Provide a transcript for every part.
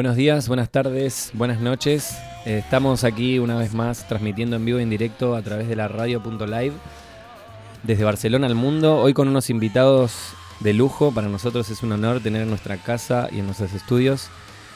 Buenos días, buenas tardes, buenas noches. Eh, estamos aquí una vez más transmitiendo en vivo y en directo a través de la radio.live desde Barcelona al mundo. Hoy con unos invitados de lujo. Para nosotros es un honor tener en nuestra casa y en nuestros estudios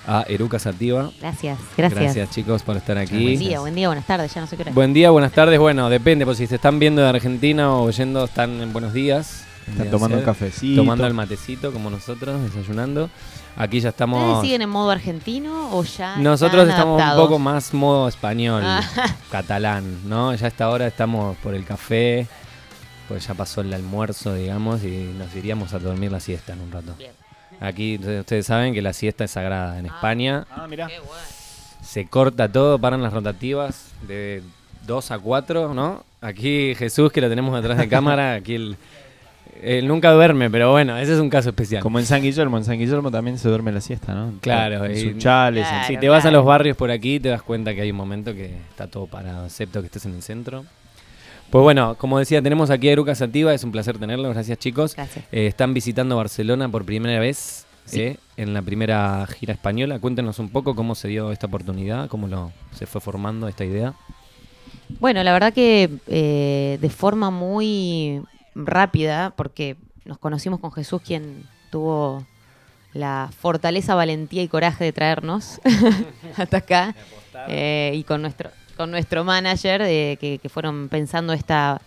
a Eruca Sativa. Gracias, gracias. Gracias chicos por estar aquí. Buen día, buen día, buenas tardes, ya no sé qué hora. Buen día, buenas tardes. Bueno, depende, pues si se están viendo de Argentina o oyendo, están en buenos días. Están tomando un ser. cafecito. Tomando el matecito como nosotros, desayunando. Aquí ya ¿Ustedes estamos. siguen en modo argentino o ya Nosotros estamos adaptados? un poco más modo español, Ah. catalán, ¿no? Ya a esta hora estamos por el café, pues ya pasó el almuerzo, digamos, y nos iríamos a dormir la siesta en un rato. Bien. Aquí ustedes ustedes saben que la siesta es sagrada en Ah. España. Ah, mira. Qué bueno. Se corta todo, paran las rotativas de 2 a 4, ¿no? Aquí Jesús, que lo tenemos detrás de cámara, aquí el, él nunca duerme, pero bueno, ese es un caso especial. Como en San Guillermo, en San Guillermo también se duerme la siesta, ¿no? Claro, En y- sus chales. en-. Si te vas a los barrios por aquí, te das cuenta que hay un momento que está todo parado, excepto que estés en el centro. Pues bueno, como decía, tenemos aquí a Eruca Sativa, es un placer tenerlo, gracias chicos. Gracias. Eh, están visitando Barcelona por primera vez Sí. eh, en la primera gira española. Cuéntenos un poco cómo se dio esta oportunidad, cómo lo, se fue formando esta idea. Bueno, la verdad que eh, de forma muy rápida, porque nos conocimos con Jesús, quien tuvo la fortaleza, valentía y coraje de traernos hasta acá, eh, y con nuestro, con nuestro manager, eh, que, que fueron pensando esta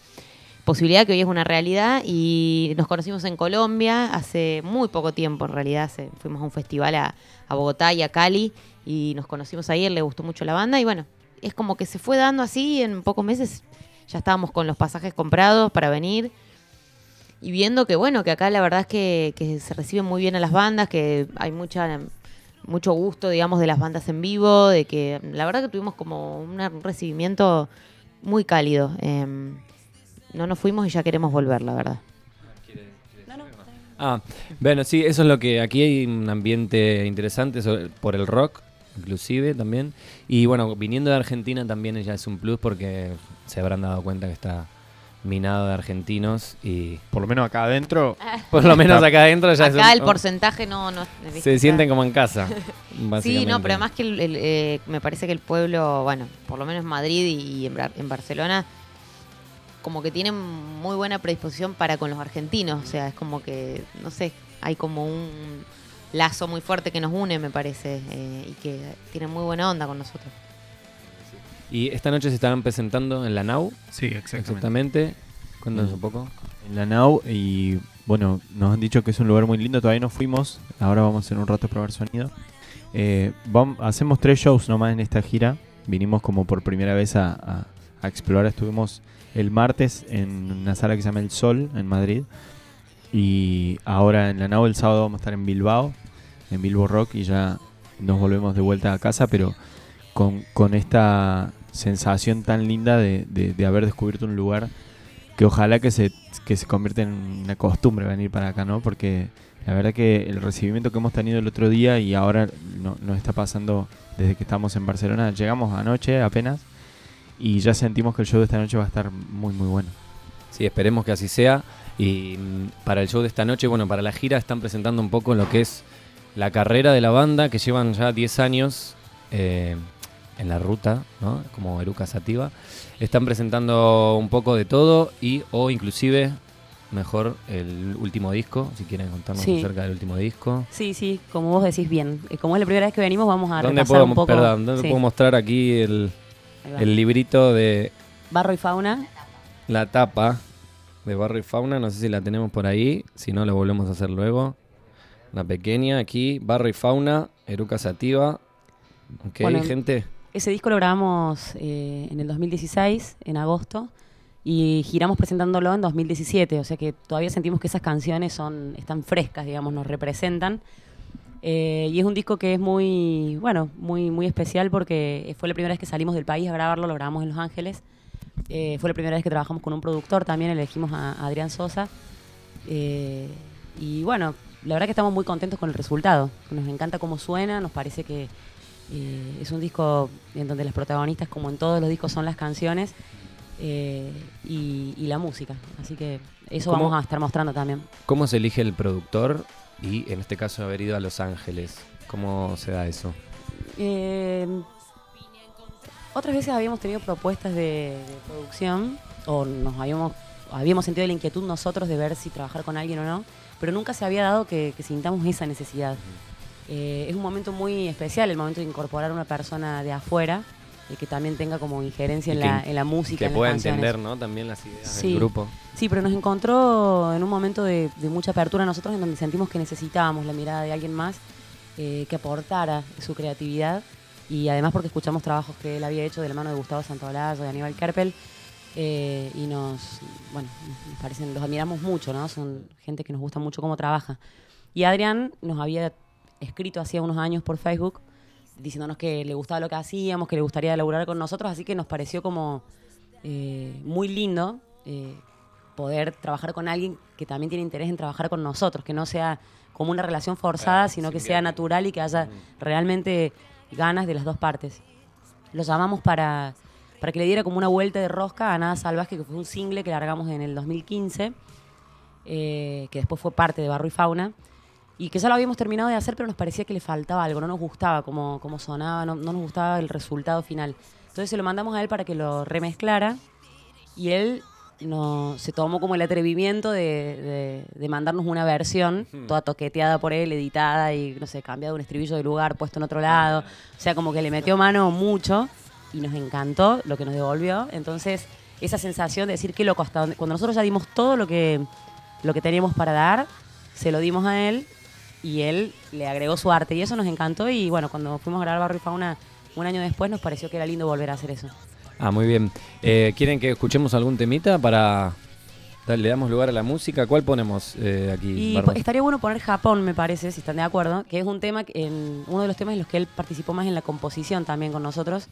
posibilidad que hoy es una realidad, y nos conocimos en Colombia hace muy poco tiempo, en realidad, hace- fuimos a un festival a, a Bogotá y a Cali, y nos conocimos ahí, él le gustó mucho la banda, y bueno, es como que se fue dando así, en pocos meses ya estábamos con los pasajes comprados para venir y viendo que bueno, que acá la verdad es que, se reciben muy bien a las bandas, que hay mucha mucho gusto, digamos, de las bandas en vivo, de que la verdad que tuvimos como un recibimiento muy cálido. Em, no nos fuimos y ya queremos volver, la verdad. Ah, bueno, sí, eso es lo que aquí hay un ambiente interesante por el rock, inclusive también. Y bueno, viniendo de Argentina también ya es un plus porque se habrán dado cuenta que está minado de argentinos y Por lo menos acá adentro. por lo menos acá adentro ya Acá es el porcentaje no... no se sienten como en casa. Sí, no, pero además que el- el, eh, me parece que el pueblo, bueno, por lo menos en Madrid y en, Bar- en Barcelona, como que tienen muy buena predisposición para con los argentinos. O sea, es como que, no sé, hay como un lazo muy fuerte que nos une, me parece, eh, y que tienen muy buena onda con nosotros. Y esta noche se estarán presentando en la NAU, Sí, exactamente. Cuéntanos Mm. un poco. En la NAU y bueno, nos han dicho que es un lugar muy lindo, todavía no fuimos, ahora vamos en un rato a probar sonido. Eh, vam- hacemos tres shows nomás en esta gira, vinimos como por primera vez a, a- a explorar, estuvimos el martes en una sala que se llama El Sol en Madrid y ahora en la NAU el sábado vamos a estar en Bilbao, en Bilbo Rock y ya nos volvemos de vuelta a casa, pero con, esta sensación tan linda de, haber descubierto un lugar que ojalá que se, que se convierta en una costumbre venir para acá, ¿no? Porque la verdad que el recibimiento que hemos tenido el otro día y ahora no- nos está pasando desde que estamos en Barcelona, llegamos anoche apenas y ya sentimos que el show de esta noche va a estar muy muy bueno. Sí, esperemos que así sea. Y mm, para el show de esta noche, bueno, para la gira están presentando un poco lo que es la carrera de la banda, que llevan ya 10 años eh, en la ruta, ¿no? Como Eruca Sativa. Están presentando un poco de todo y o inclusive, mejor, el último disco, si quieren contarnos Sí. acerca del último disco. Sí, sí, como vos decís bien. Eh, Como es la primera vez que venimos, vamos a ¿Dónde repasar puedo, un poco. perdón, ¿dónde sí, puedo mostrar aquí el, el librito de Barro y fauna. la tapa de Barrio y Fauna, no sé si la tenemos por ahí, si no la volvemos a hacer luego. La pequeña aquí, Barrio y Fauna, Eruca Sativa. Ok, Bueno, gente. Ese disco lo grabamos eh, en el 2016, en agosto, y giramos presentándolo en 2017, o sea que todavía sentimos que esas canciones son están frescas, digamos, nos representan. Eh, y es un disco que es muy, bueno, muy, muy especial porque fue la primera vez que salimos del país a grabarlo, lo grabamos en Los Ángeles. Eh, fue la primera vez que trabajamos con un productor también, elegimos a Adrián Sosa. Eh, y bueno, la verdad que estamos muy contentos con el resultado. Nos encanta cómo suena, nos parece que eh, es un disco en donde las protagonistas, como en todos los discos, son las canciones eh, y, y la música. Así que eso vamos a estar mostrando también. ¿Cómo se elige el productor y en este caso haber ido a Los Ángeles? ¿Cómo se da eso? Eh, otras veces habíamos tenido propuestas de, de producción o nos habíamos, habíamos sentido la inquietud nosotros de ver si trabajar con alguien o no, pero nunca se había dado que, que sintamos esa necesidad. Eh, es un momento muy especial, el momento de incorporar a una persona de afuera y que también tenga como injerencia en, que- la, en la música. Que en pueda entender, ¿no? También las ideas Sí. del grupo. Sí, pero nos encontró en un momento de, de mucha apertura a nosotros en donde sentimos que necesitábamos la mirada de alguien más eh, que aportara su creatividad y además porque escuchamos trabajos que él había hecho de la mano de Gustavo Santaolalla, de Aníbal Kerpel eh, y nos, bueno, nos parecen, los admiramos mucho, ¿no? Son gente que nos gusta mucho cómo trabaja. Y Adrián nos había escrito hacía unos años por Facebook diciéndonos que le gustaba lo que hacíamos, que le gustaría laburar con nosotros, así que nos pareció como eh, muy lindo eh, poder trabajar con alguien que también tiene interés en trabajar con nosotros, que no sea como una relación forzada, sino que sea natural y que haya realmente ganas de las dos partes. Lo llamamos para, para que le diera como una vuelta de rosca a Nada Salvaje, que fue un single que largamos en el 2015, eh, que después fue parte de Barro y Fauna, y que ya lo habíamos terminado de hacer, pero nos parecía que le faltaba algo, no nos gustaba cómo, cómo sonaba, no, no nos gustaba el resultado final. Entonces se lo mandamos a él para que lo remezclara y él no, se tomó como el atrevimiento de, de- de mandarnos una versión toda toqueteada por él, editada y, no sé, cambiado un estribillo de lugar, puesto en otro lado. O sea, como que le metió mano mucho y nos encantó lo que nos devolvió. Entonces, esa sensación de decir qué loco, hasta donde, cuando nosotros ya dimos todo lo que, lo que teníamos para dar, se lo dimos a él y él le agregó su arte y eso nos encantó y bueno, cuando fuimos a grabar Barrio y Fauna un año después nos pareció que era lindo volver a hacer eso. Ah, muy bien. Eh, ¿Quieren que escuchemos algún temita para... Le damos lugar a la música. ¿Cuál ponemos eh, aquí? Y estaría bueno poner Japón, me parece, si están de acuerdo, que es un tema, en, uno de los temas en los que él participó más en la composición también con nosotros.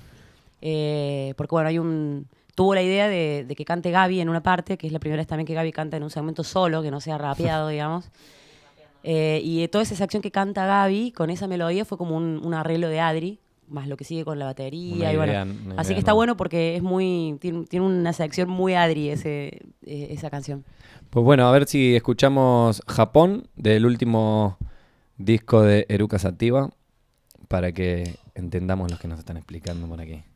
Eh, porque bueno, hay un tuvo la idea de, de que cante Gaby en una parte, que es la primera vez también que Gaby canta en un segmento solo, que no sea rapeado, digamos. Eh, y toda esa sección que canta Gaby con esa melodía fue como un, un arreglo de Adri, más lo que sigue con la batería. Una y idea- así que está bueno porque es muy tiene, tiene una sección muy Adri ese, eh, esa canción. Pues bueno, a ver si escuchamos Japón del último disco de Eruka Sativa para que entendamos lo que nos están explicando por aquí.「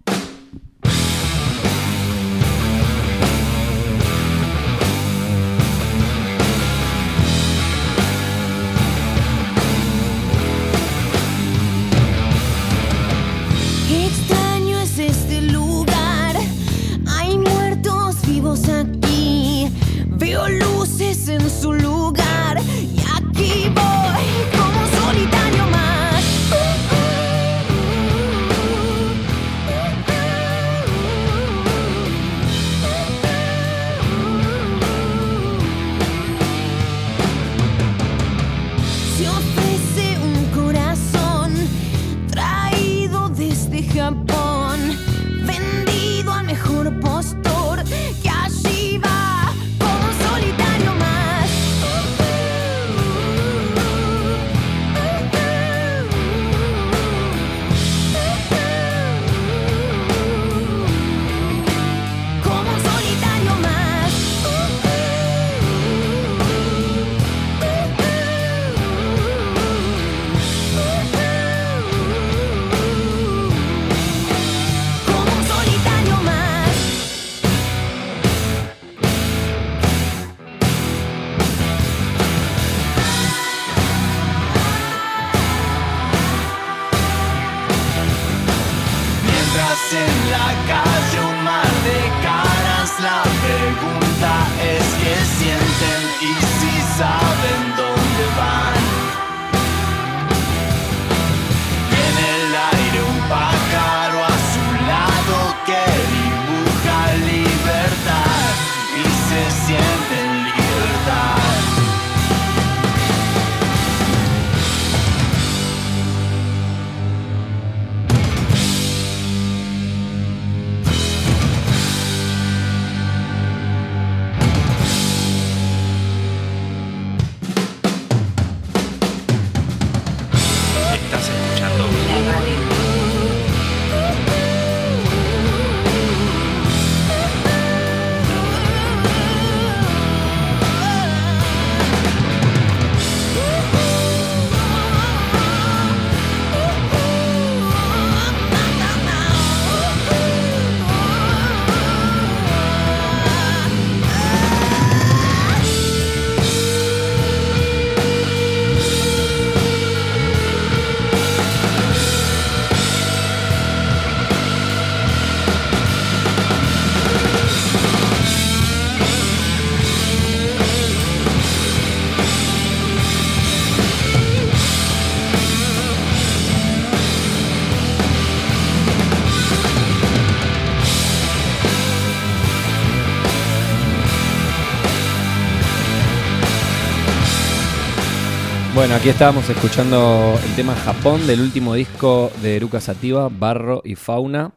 Bueno, aquí estábamos escuchando el tema Japón del último disco de Eruca Sativa, Barro y Fauna,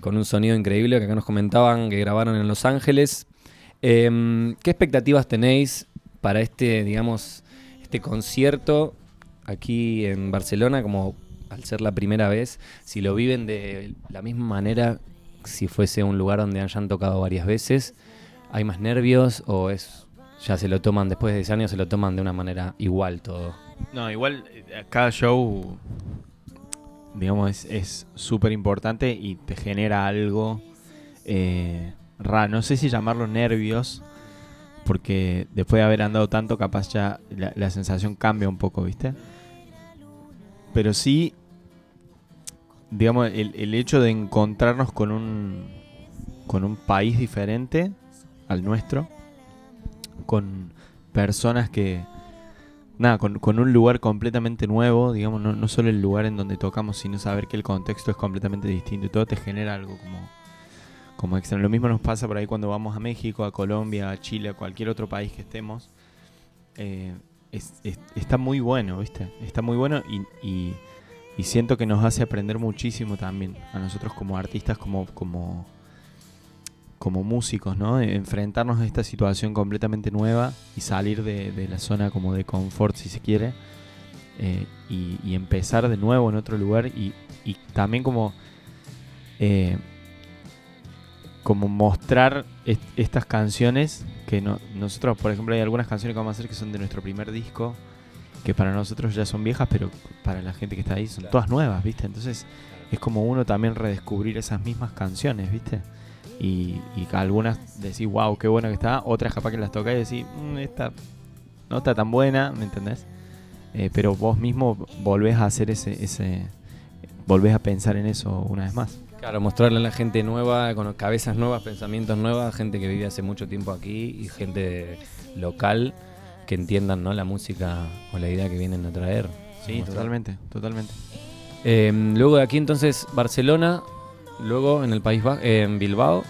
con un sonido increíble que acá nos comentaban que grabaron en Los Ángeles. Em, ¿Qué expectativas tenéis para este, digamos, este concierto aquí en Barcelona, como al ser la primera vez, si lo viven de la misma manera, si fuese un lugar donde hayan tocado varias veces, ¿hay más nervios o es ya se lo toman después de 10 años se lo toman de una manera igual todo? No, igual eh, cada show, digamos, es- súper importante y te genera algo eh, raro. No sé si llamarlo nervios, porque después de haber andado tanto, capaz ya la, la sensación cambia un poco, ¿viste? Pero sí, digamos, el, el hecho de encontrarnos con un, con un país diferente al nuestro, con personas que, nada, con, con un lugar completamente nuevo, digamos, no, no solo el lugar en donde tocamos, sino saber que el contexto es completamente distinto y todo te genera algo como, como. Lo mismo nos pasa por ahí cuando vamos a México, a Colombia, a Chile, a cualquier otro país que estemos. Eh, es- es- está muy bueno, ¿viste? Está muy bueno y, y- y siento que nos hace aprender muchísimo también a nosotros como artistas, como, como, como músicos, ¿no? Enfrentarnos a esta situación completamente nueva y salir de, de la zona como de confort, si se quiere, eh, y, y empezar de nuevo en otro lugar y, y también como, eh, como mostrar est- estas canciones que no- nosotros, por ejemplo, hay algunas canciones que vamos a hacer que son de nuestro primer disco, que para nosotros ya son viejas, pero para la gente que está ahí son todas nuevas, ¿viste? Entonces es como uno también redescubrir esas mismas canciones, ¿viste? Y, y algunas decís, wow, qué buena que está, otras capaz que las tocás y decís, "Mm, esta no está tan buena, ¿me entendés? Eh, pero vos mismo volvés a hacer ese, ese, volvés a pensar en eso una vez más. Claro, mostrarle a la gente nueva, con cabezas nuevas, pensamientos nuevos, gente que vive hace mucho tiempo aquí y gente local que entiendan ¿no? la música o la idea que vienen a traer. Sí, totalmente, totalmente. Eh, luego de aquí entonces Barcelona, luego en el País Vasco, en Bilbao,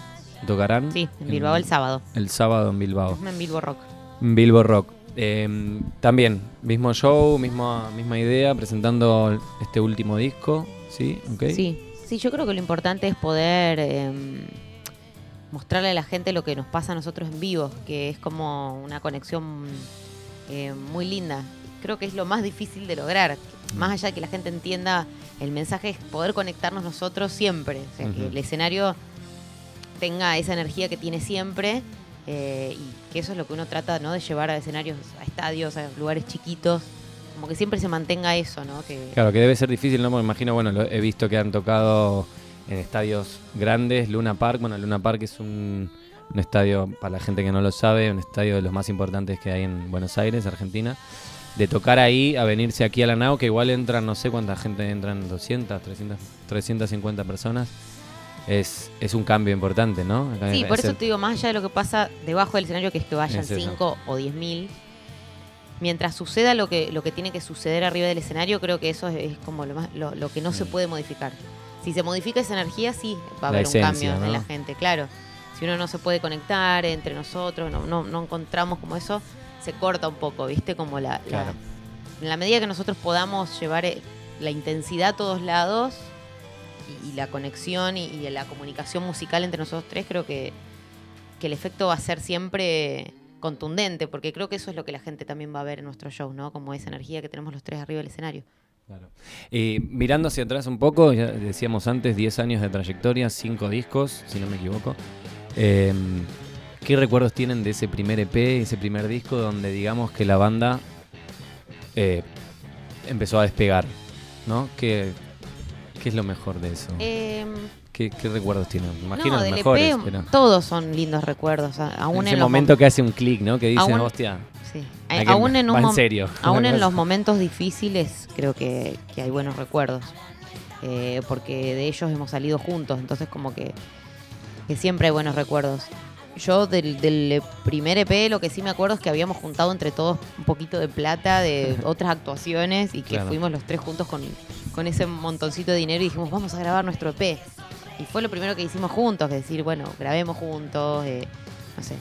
tocarán. Sí, en Bilbao el sábado. El sábado en Bilbao. En Bilbo Rock. Bilbo Rock. Eh, también, mismo show, misma, misma idea, presentando este último disco, ¿sí? ¿Ok? Sí, sí, yo creo que lo importante es poder eh, mostrarle a la gente lo que nos pasa a nosotros en vivo, que es como una conexión eh, muy linda. Creo que es lo más difícil de lograr. Más allá de que la gente entienda el mensaje, es poder conectarnos nosotros siempre. O sea, que el escenario tenga esa energía que tiene siempre eh, y que eso es lo que uno trata ¿no? de llevar a escenarios, a estadios, a lugares chiquitos. Como que siempre se mantenga eso, ¿no? Que, Claro, que debe ser difícil, ¿no? Porque imagino, bueno, lo he visto que han tocado en estadios grandes, Luna Park. Bueno, Luna Park es un, un estadio, para la gente que no lo sabe, un estadio de los más importantes que hay en Buenos Aires, Argentina. De tocar ahí a venirse aquí a la NAO, que igual entran, no sé cuánta gente entran, 200, 300, 350 personas. Es, es un cambio importante, ¿no? Acá Sí, es por eso te digo, más allá de lo que pasa debajo del escenario, que es que vayan Es eso. 5 o 10 mil, mientras suceda lo que, lo que tiene que suceder arriba del escenario, creo que eso es, como lo, más, lo, lo que no se Mm. puede modificar. Si se modifica esa energía, sí, va a La haber esencia, un cambio ¿no? en la gente, claro. Si uno no se puede conectar entre nosotros, no, no, no encontramos como eso, se corta un poco, ¿viste? Como la, la- en la medida que nosotros podamos llevar eh, la intensidad a todos lados y, y la conexión y, y la comunicación musical entre nosotros tres, creo que, que el efecto va a ser siempre contundente, porque creo que eso es lo que la gente también va a ver en nuestro show, ¿no? Como esa energía que tenemos los tres arriba del escenario. Claro. Eh, mirando hacia atrás un poco, ya decíamos antes, 10 años de trayectoria, 5 discos, si no me equivoco. Eh, ¿Qué recuerdos tienen de ese primer EP, ese primer disco, donde digamos que la banda eh, empezó a despegar? ¿No? ¿Qué, qué es lo mejor de eso? Eh, ¿Qué, qué recuerdos tienen? Imagino no, los del mejores, EP pero todos son lindos recuerdos, aún en ese momento mom- que hace un clic, ¿no? Que dice, Aún- hostia, sí. hay aún en un en serio. Aún en los momentos difíciles creo que, que hay buenos recuerdos. Eh, porque de ellos hemos salido juntos, entonces como que, que siempre hay buenos recuerdos. Yo del, del primer EP lo que sí me acuerdo es que habíamos juntado entre todos un poquito de plata de otras actuaciones y que Claro. fuimos los tres juntos con, con ese montoncito de dinero y dijimos, vamos a grabar nuestro EP. Y fue lo primero que hicimos juntos, que decir, bueno, grabemos juntos. eh, no sé,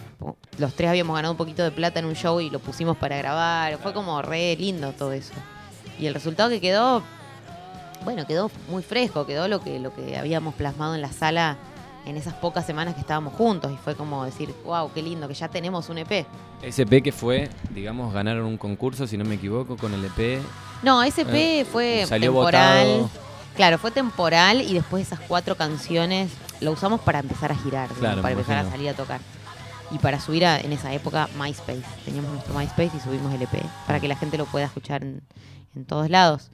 los tres habíamos ganado un poquito de plata en un show y lo pusimos para grabar. Fue como re lindo todo eso. Y el resultado que quedó, bueno, quedó muy fresco, quedó lo que, lo que habíamos plasmado en la sala en esas pocas semanas que estábamos juntos. Y fue como decir, wow, qué lindo, que ya tenemos un EP. SP que fue, digamos, ganaron un concurso, si no me equivoco, con el EP. No, ese EP Eh, fue salió temporal. votado. Claro, fue temporal y después esas cuatro canciones lo usamos para empezar a girar, para empezar a salir a tocar. Y para subir a, en esa época MySpace. Teníamos nuestro MySpace y subimos el EP para que la gente lo pueda escuchar en, en todos lados.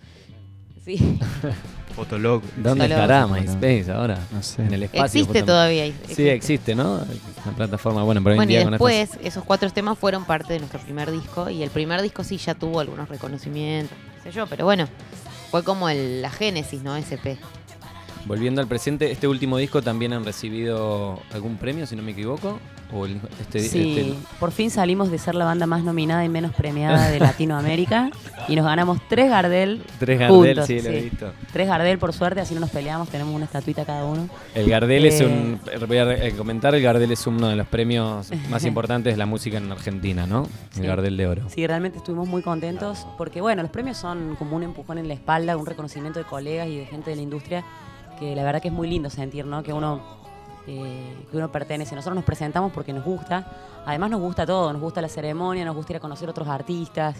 Sí, Fotolog. ¿Dónde estará MySpace ahora? No sé. En el espacio. existe todavía. Sí, existe. ¿no? La plataforma. Bueno, pero hoy en Bueno, y día con después estas- esos cuatro temas fueron parte de nuestro primer disco y el primer disco sí ya tuvo algunos reconocimientos, qué sé yo, pero bueno, fue como el- la génesis, ¿no? SP. Volviendo al presente, este último disco también han recibido algún premio, si no me equivoco. O el- este, Sí, este- por fin salimos de ser la banda más nominada y menos premiada de Latinoamérica y nos ganamos tres Gardel. tres Gardel, juntos, sí, lo he visto. Tres Gardel, por suerte, así no nos peleamos, tenemos una estatuita cada uno. El Gardel es Eh. un. Voy a eh, comentar: el Gardel es uno de los premios más importantes de la música en Argentina, ¿no? El Sí. Gardel de Oro. Sí, realmente estuvimos muy contentos porque, bueno, los premios son como un empujón en la espalda, un reconocimiento de colegas y de gente de la industria que la verdad que es muy lindo sentir, ¿no? Que uno, eh, que uno pertenece. Nosotros nos presentamos porque nos gusta. Además nos gusta todo, nos gusta la ceremonia, nos gusta ir a conocer otros artistas.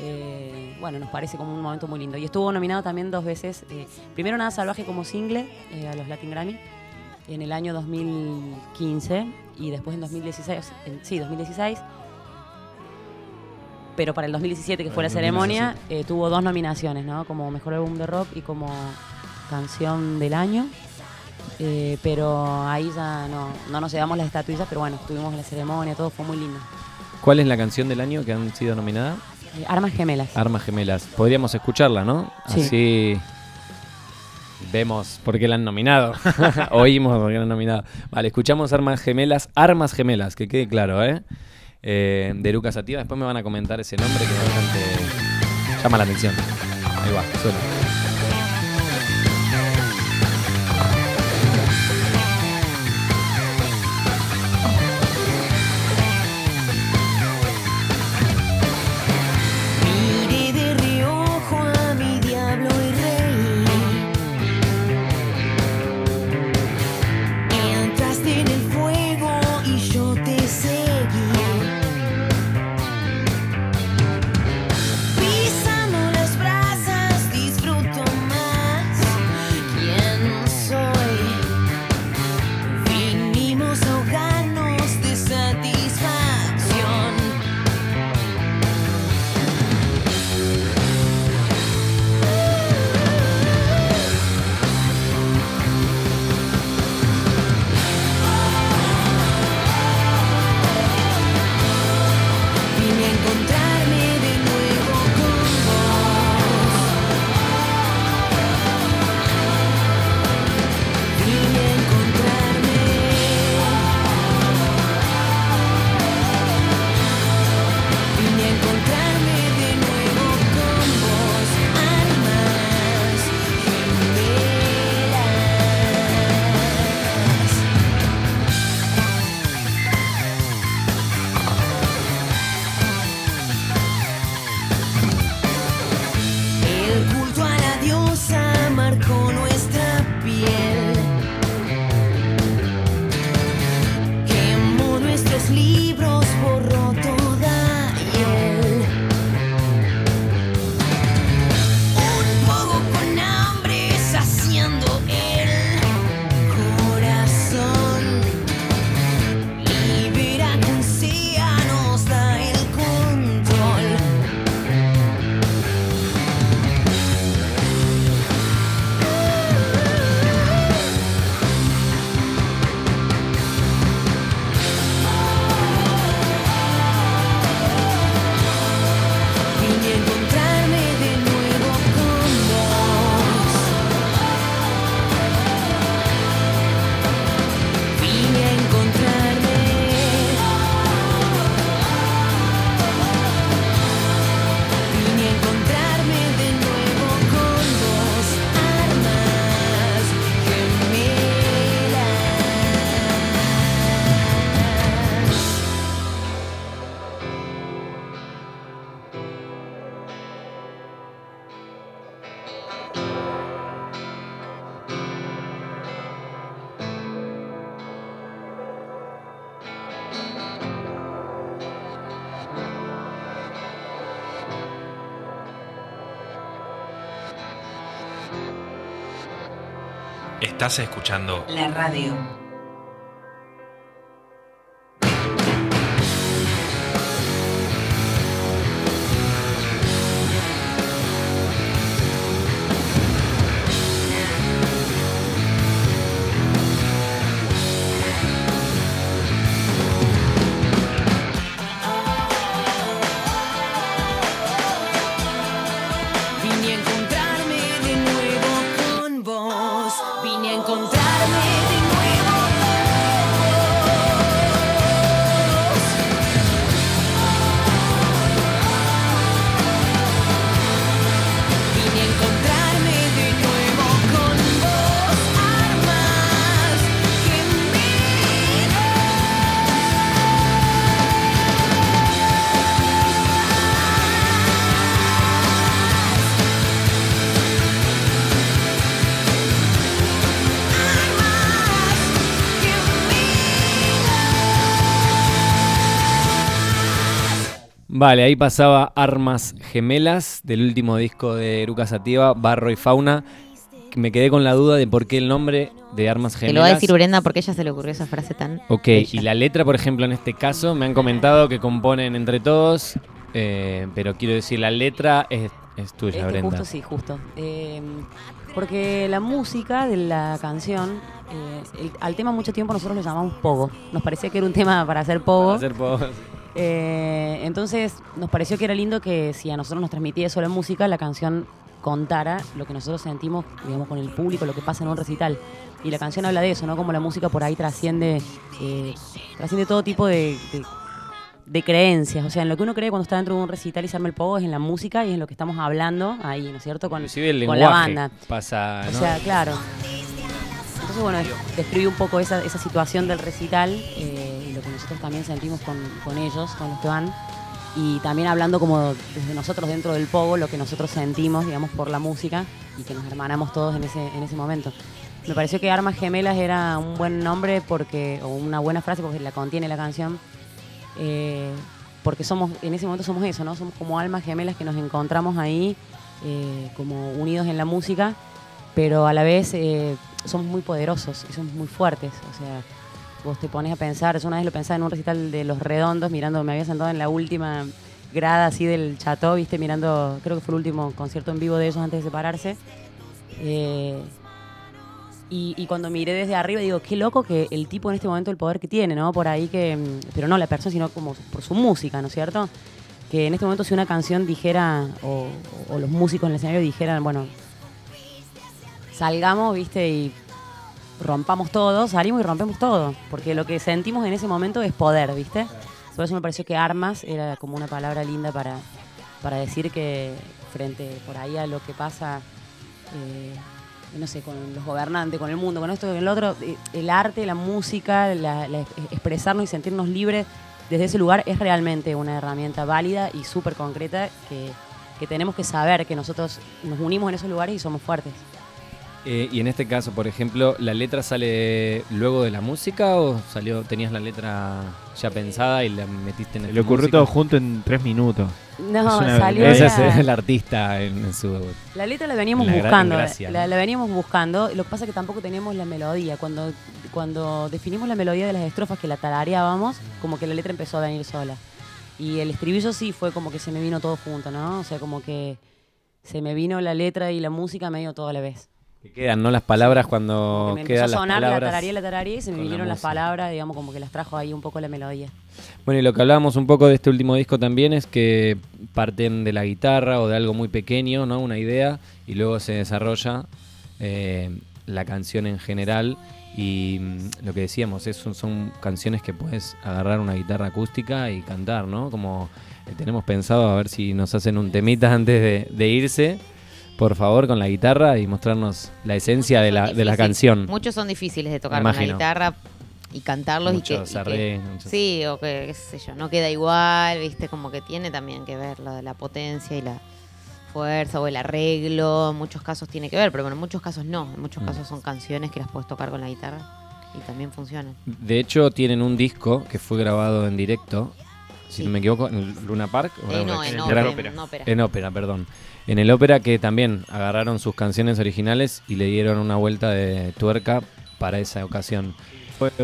Eh, bueno, nos parece como un momento muy lindo. Y estuvo nominado también dos veces, eh, primero Nada Salvaje como single a los Latin Grammy en el año 2015 y después en 2016, en- sí, 2016 pero para el 2017, que fue la ceremonia, eh, tuvo dos nominaciones, ¿no? Como Mejor Álbum de Rock y como Canción del Año. Eh, pero ahí ya no, no nos llevamos las estatuillas, pero bueno, estuvimos en la ceremonia, todo fue muy lindo. ¿Cuál es la canción del año que han sido nominadas? Eh, Armas Gemelas. Armas Gemelas. Podríamos escucharla, ¿no? Sí. Así vemos por qué la han nominado. Oímos por qué la han nominado. Vale, escuchamos Armas Gemelas. Armas Gemelas, que quede claro, ¿eh? Eh, de Lucas Sativa. Después me van a comentar ese nombre que bastante llama la atención. Ahí va, suena. Estás escuchando La radio. Vale, ahí pasaba Armas Gemelas del último disco de Eruca Sativa, Barro y Fauna. Me quedé con la duda de por qué el nombre de Armas Te Gemelas. lo va a decir Brenda porque ella se le ocurrió esa frase tan. Ok, bella. y la letra, por ejemplo, en este caso, me han comentado que componen entre todos, eh, pero quiero decir, la letra es, es tuya, Este, Brenda. justo sí, justo. Eh, porque la música de la canción, eh, el- al tema mucho tiempo nosotros lo llamamos pogo. Nos parecía que era un tema para hacer pogo. Para hacer pogo, sí. Eh, entonces nos pareció que era lindo que si a nosotros nos transmitía eso la música, la canción contara lo que nosotros sentimos, digamos, con el público, lo que pasa en un recital. Y la canción habla de eso, ¿no? Como la música por ahí trasciende, eh, trasciende todo tipo de, de- de creencias. O sea, en lo que uno cree cuando está dentro de un recital y se arma el pogo es en la música y es en lo que estamos hablando ahí, ¿no es cierto? Con, Inclusive el con lenguaje la banda. pasa, O sea, claro. Entonces, bueno, es- describe un poco esa, esa situación del recital eh, y lo que nosotros también sentimos con, con ellos, con los que van. Y también hablando como desde nosotros dentro del pogo, lo que nosotros sentimos, digamos, por la música y que nos hermanamos todos en ese, en ese momento. Me pareció que Armas Gemelas era un buen nombre porque, o una buena frase porque la contiene la canción. eh, porque somos, en ese momento somos eso, ¿no? Somos como almas gemelas que nos encontramos ahí, eh, como unidos en la música, pero a la vez eh, somos muy poderosos y somos muy fuertes. O sea, vos te pones a pensar, yo una vez lo pensaba en un recital de Los Redondos, mirando, me había sentado en la última grada así del Chateau, viste, mirando, creo que fue el último concierto en vivo de ellos antes de separarse. Eh, y, cuando miré desde arriba digo, qué loco que el tipo en este momento el poder que tiene, ¿no? Por ahí que, pero no la persona, sino como por su música, ¿no es cierto? Que en este momento si una canción dijera, o, o los músicos en el escenario dijeran, bueno, salgamos, viste, y rompamos todo, salimos y rompemos todo, porque lo que sentimos en ese momento es poder, viste. Por eso me pareció que armas era como una palabra linda para, para decir que frente por ahí a lo que pasa, eh, no sé, con los gobernantes, con el mundo, con esto, con el otro, eh, el arte, la música, expresarnos y sentirnos libres desde ese lugar es realmente una herramienta válida y súper concreta que, que tenemos que saber que nosotros nos unimos en esos lugares y somos fuertes. Eh, y en este caso, por ejemplo, ¿la letra sale luego de la música o salió tenías la letra ya pensada y la metiste en Se el le ocurrió todo junto en tres minutos. No, Es una- salió Ese la- es el artista en, en su... La letra la veníamos La buscando, gracia, la, ¿no? la veníamos buscando. Lo que pasa es que tampoco teníamos la melodía. Cuando, cuando definimos la melodía de las estrofas que la tarareábamos, como que la letra empezó a venir sola. Y el estribillo sí fue como que se me vino todo junto, ¿no? O sea, como que se me vino la letra y la música medio todo a la vez. Que quedan, ¿no? Las palabras cuando que me empezó a quedan las sonar la palabras. tararía, la tararía y se me la vinieron las palabras, digamos, como que las trajo ahí un poco la melodía. Bueno, y lo que hablábamos un poco de este último disco también es que parten de la guitarra o de algo muy pequeño, ¿no? Una idea, y luego se desarrolla eh, la canción en general. Y mm, lo que decíamos, es, son, son canciones que puedes agarrar una guitarra acústica y cantar, ¿no? Como eh, tenemos pensado a ver si nos hacen un temita antes de, de irse, por favor, con la guitarra y mostrarnos la esencia de la, de la canción. Muchos son difíciles de tocar con la guitarra y cantarlos y que, Muchos y que- muchos- sí o que qué sé yo no queda igual viste como que tiene también que ver lo de la potencia y la fuerza o el arreglo en muchos casos tiene que ver pero bueno, en muchos casos no en muchos Mm. casos son canciones que las puedes tocar con la guitarra y también funcionan De hecho, tienen un disco que fue grabado en directo. si Sí. no me equivoco, en el Luna Park. o Eh, no, en ópera. en ópera. En ópera, perdón. En el ópera que también agarraron sus canciones originales y le dieron una vuelta de tuerca para esa ocasión.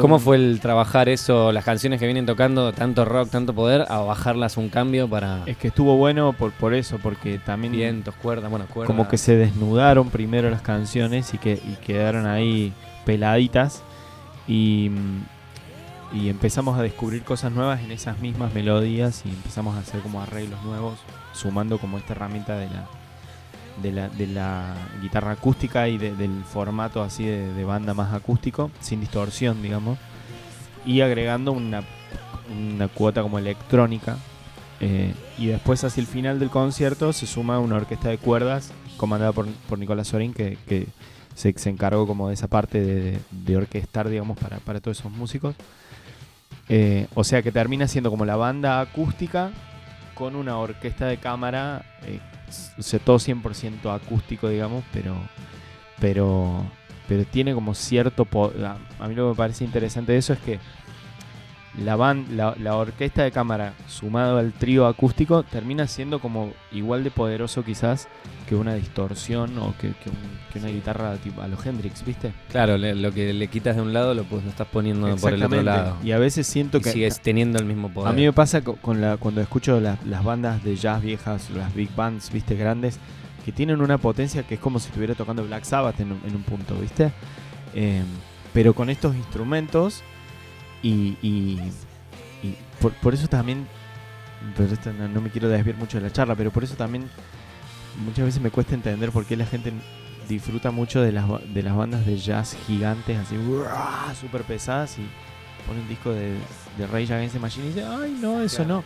¿Cómo fue el trabajar eso, las canciones que vienen tocando, tanto rock, tanto poder, a bajarlas un cambio para Es que estuvo bueno por, por eso, porque también vientos, cuerdas, bueno, cuerdas? como que se desnudaron primero las canciones y que y quedaron ahí peladitas y, mm, y empezamos a descubrir cosas nuevas en esas mismas melodías y empezamos a hacer como arreglos nuevos sumando como esta herramienta de la de la, guitarra acústica y de- del formato así de, de banda más acústico sin distorsión digamos y agregando una, una cuota como electrónica eh, y después hacia el final del concierto se suma una orquesta de cuerdas comandada por, por Nicolás Sorín que, que se, se encargó como de esa parte de, de orquestar, digamos, para, para todos esos músicos. Eh, o sea que termina siendo como la banda acústica con una orquesta de cámara, eh, o sea, todo 100% acústico, digamos, pero, pero, pero tiene como cierto... a mí lo que me parece interesante de eso es que la, ban- la, la orquesta de cámara sumado al trío acústico termina siendo como igual de poderoso quizás que una distorsión o que, que un- que una guitarra tipo a los Hendrix, ¿viste? Claro, le- lo que le quitas de un lado lo, pues, lo estás poniendo por el otro lado. Y a veces siento Y que sigues teniendo el mismo poder. a mí me pasa co- con la, cuando escucho la- las bandas de jazz viejas, las big bands, ¿viste? Grandes, que tienen una potencia que es como si estuviera tocando Black Sabbath en un, en un punto, ¿viste? Eh, pero con estos instrumentos y, y- y por, por eso también, pero esto no, no me quiero desviar mucho de la charla, pero por eso también muchas veces me cuesta entender por qué la gente disfruta mucho de las, de las bandas de jazz gigantes, así, súper pesadas y pone un disco de, de Rage Against the Machine y dice, ay no, eso Claro. no.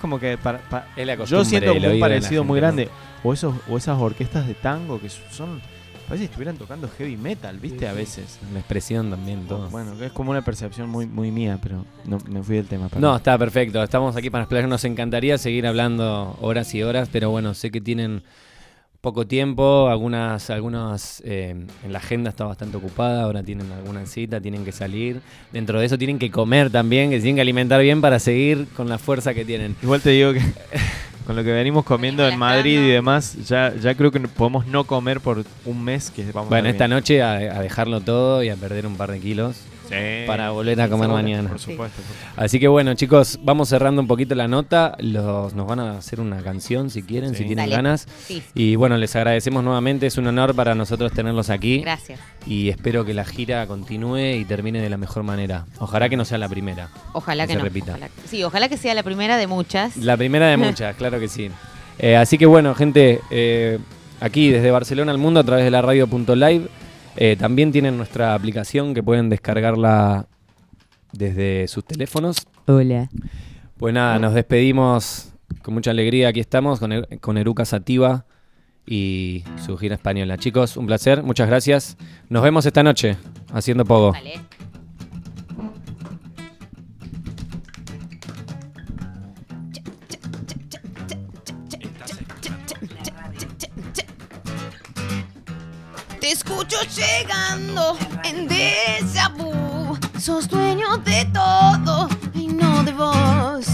Como que para, pa- Es la yo siento un parecido muy grande. O, esos, o esas orquestas de tango que son, parece que estuvieran tocando heavy metal, ¿viste? A veces. La expresión también, todo. Bueno, es como una percepción muy, muy mía, pero no, me fui del tema. No, está perfecto. Estamos aquí para explayar. Nos encantaría seguir hablando horas y horas, pero bueno, sé que tienen poco tiempo. Algunas, algunas eh, en la agenda está bastante ocupada. Ahora tienen alguna cita, tienen que salir. Dentro de eso tienen que comer también, que tienen que alimentar bien para seguir con la fuerza que tienen. Igual te digo que con lo que venimos comiendo en Madrid y demás, ya, ya creo que podemos no comer por un mes que vamos Bueno, a esta noche a, a dejarlo todo y a perder un par de kilos para volver a comer mañana. Por supuesto. Así que bueno, chicos, vamos cerrando un poquito la nota. Los, nos van a hacer una canción si quieren, Sí. si tienen Dale. ganas. Sí, Y bueno, les agradecemos nuevamente. Es un honor para nosotros tenerlos aquí. gracias. Y espero que la gira continúe y termine de la mejor manera. Ojalá que no sea la primera. Ojalá Que que, se no. repita. ojalá- sí, ojalá que sea la primera de muchas. La primera de muchas, claro que sí. Eh, así que bueno, gente, eh, aquí desde Barcelona al mundo a través de la radio.live. eh, también tienen nuestra aplicación que pueden descargarla desde sus teléfonos. Hola. Pues nada, nos despedimos con mucha alegría. Aquí estamos con, Er- con Eruca Sativa y su gira española. Chicos, un placer, muchas gracias. Nos vemos esta noche haciendo pogo. Vale. Llegando en déjà vu. Sos dueño de todo y no de vos.